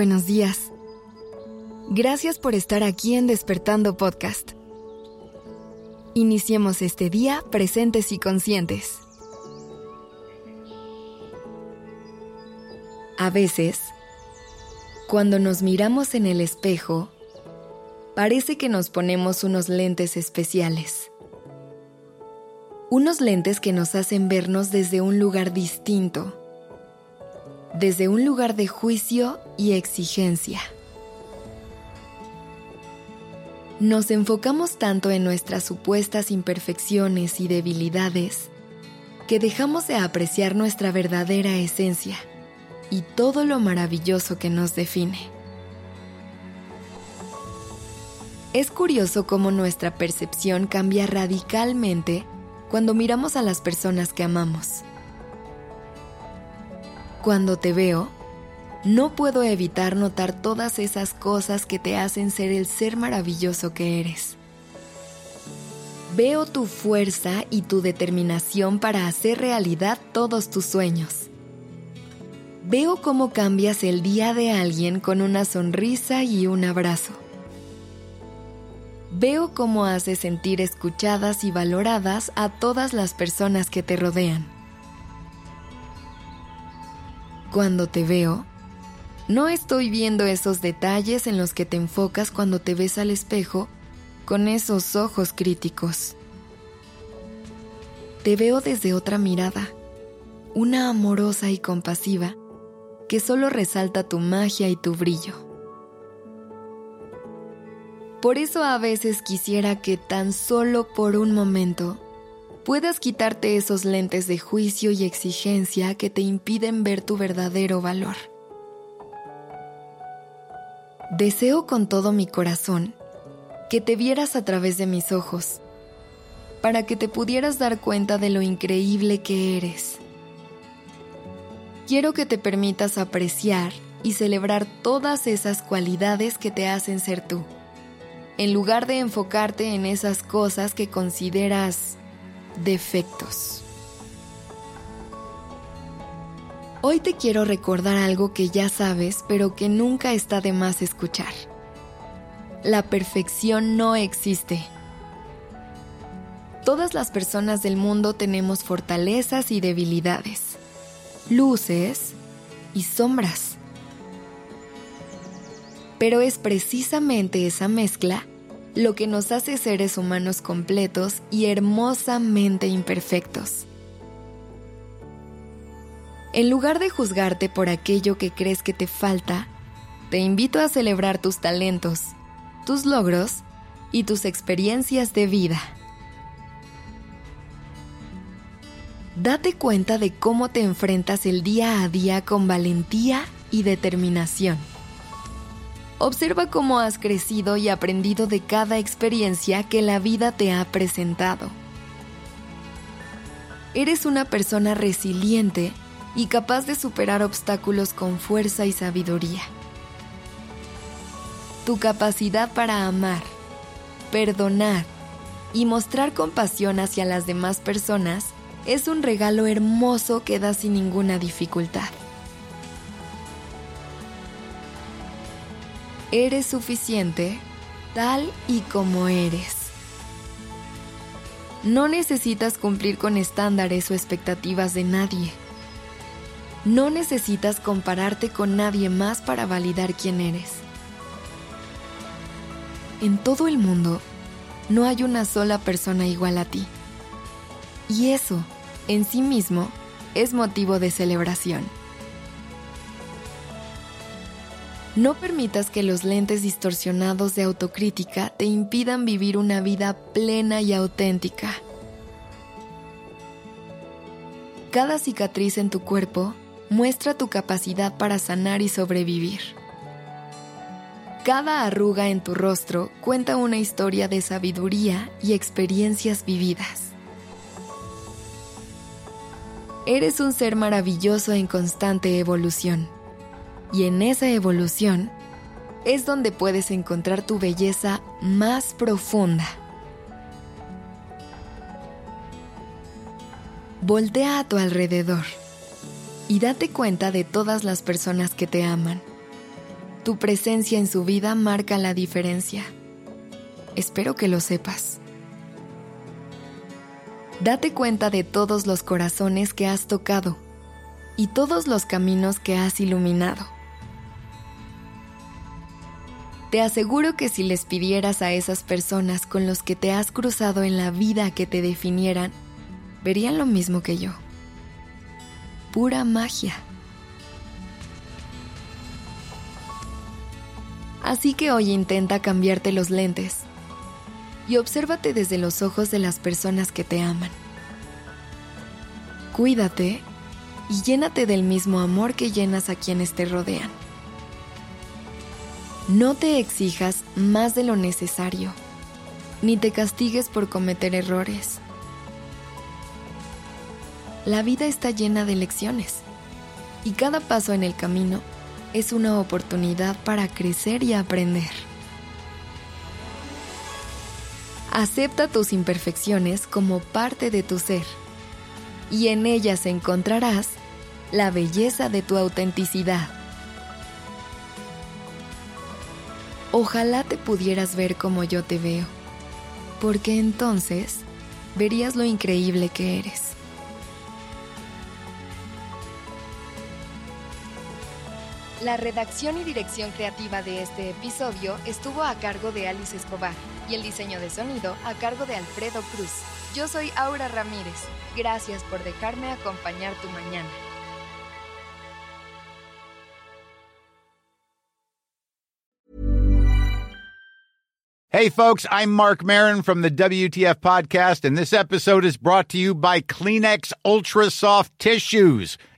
Buenos días. Gracias por estar aquí en Despertando Podcast. Iniciemos este día presentes y conscientes. A veces, cuando nos miramos en el espejo, parece que nos ponemos unos lentes especiales. Unos lentes que nos hacen vernos desde un lugar distinto desde un lugar de juicio y exigencia. Nos enfocamos tanto en nuestras supuestas imperfecciones y debilidades que dejamos de apreciar nuestra verdadera esencia y todo lo maravilloso que nos define. Es curioso cómo nuestra percepción cambia radicalmente cuando miramos a las personas que amamos. Cuando te veo, no puedo evitar notar todas esas cosas que te hacen ser el ser maravilloso que eres. Veo tu fuerza y tu determinación para hacer realidad todos tus sueños. Veo cómo cambias el día de alguien con una sonrisa y un abrazo. Veo cómo haces sentir escuchadas y valoradas a todas las personas que te rodean. Cuando te veo, no estoy viendo esos detalles en los que te enfocas cuando te ves al espejo con esos ojos críticos. Te veo desde otra mirada, una amorosa y compasiva que solo resalta tu magia y tu brillo. Por eso a veces quisiera que tan solo por un momento puedas quitarte esos lentes de juicio y exigencia que te impiden ver tu verdadero valor. Deseo con todo mi corazón que te vieras a través de mis ojos, para que te pudieras dar cuenta de lo increíble que eres. Quiero que te permitas apreciar y celebrar todas esas cualidades que te hacen ser tú, en lugar de enfocarte en esas cosas que consideras defectos. Hoy te quiero recordar algo que ya sabes, pero que nunca está de más escuchar. La perfección no existe. Todas las personas del mundo tenemos fortalezas y debilidades, luces y sombras. Pero es precisamente esa mezcla lo que nos hace seres humanos completos y hermosamente imperfectos. En lugar de juzgarte por aquello que crees que te falta, te invito a celebrar tus talentos, tus logros y tus experiencias de vida. Date cuenta de cómo te enfrentas el día a día con valentía y determinación. Observa cómo has crecido y aprendido de cada experiencia que la vida te ha presentado. Eres una persona resiliente y capaz de superar obstáculos con fuerza y sabiduría. Tu capacidad para amar, perdonar y mostrar compasión hacia las demás personas es un regalo hermoso que da sin ninguna dificultad. Eres suficiente tal y como eres. No necesitas cumplir con estándares o expectativas de nadie. No necesitas compararte con nadie más para validar quién eres. En todo el mundo no hay una sola persona igual a ti. Y eso, en sí mismo, es motivo de celebración. No permitas que los lentes distorsionados de autocrítica te impidan vivir una vida plena y auténtica. Cada cicatriz en tu cuerpo muestra tu capacidad para sanar y sobrevivir. Cada arruga en tu rostro cuenta una historia de sabiduría y experiencias vividas. Eres un ser maravilloso en constante evolución y en esa evolución es donde puedes encontrar tu belleza más profunda. Voltea a tu alrededor y date cuenta de todas las personas que te aman. tu presencia en su vida marca la diferencia. Espero que lo sepas. Date cuenta de todos los corazones que has tocado y todos los caminos que has iluminado. Te aseguro que si les pidieras a esas personas con los que te has cruzado en la vida que te definieran, verían lo mismo que yo. Pura magia. Así que hoy intenta cambiarte los lentes y obsérvate desde los ojos de las personas que te aman. Cuídate y llénate del mismo amor que llenas a quienes te rodean. No te exijas más de lo necesario, ni te castigues por cometer errores. La vida está llena de lecciones y cada paso en el camino es una oportunidad para crecer y aprender. Acepta tus imperfecciones como parte de tu ser y en ellas encontrarás la belleza de tu autenticidad. Ojalá te pudieras ver como yo te veo, porque entonces verías lo increíble que eres. La redacción y dirección creativa de este episodio estuvo a cargo de Alice Escobar y el diseño de sonido a cargo de Alfredo Cruz. Yo soy Aura Ramírez. Gracias por dejarme acompañar tu mañana. Hey folks, I'm Mark Marin from the WTF podcast and this episode is brought to you by Kleenex Ultra Soft Tissues